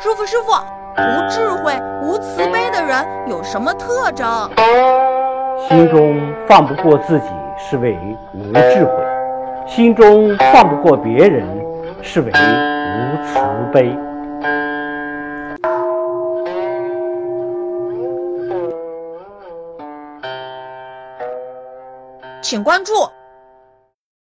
师傅，师傅，无智慧、无慈悲的人有什么特征？心中放不过自己是为无智慧，心中放不过别人是为无慈悲。请关注。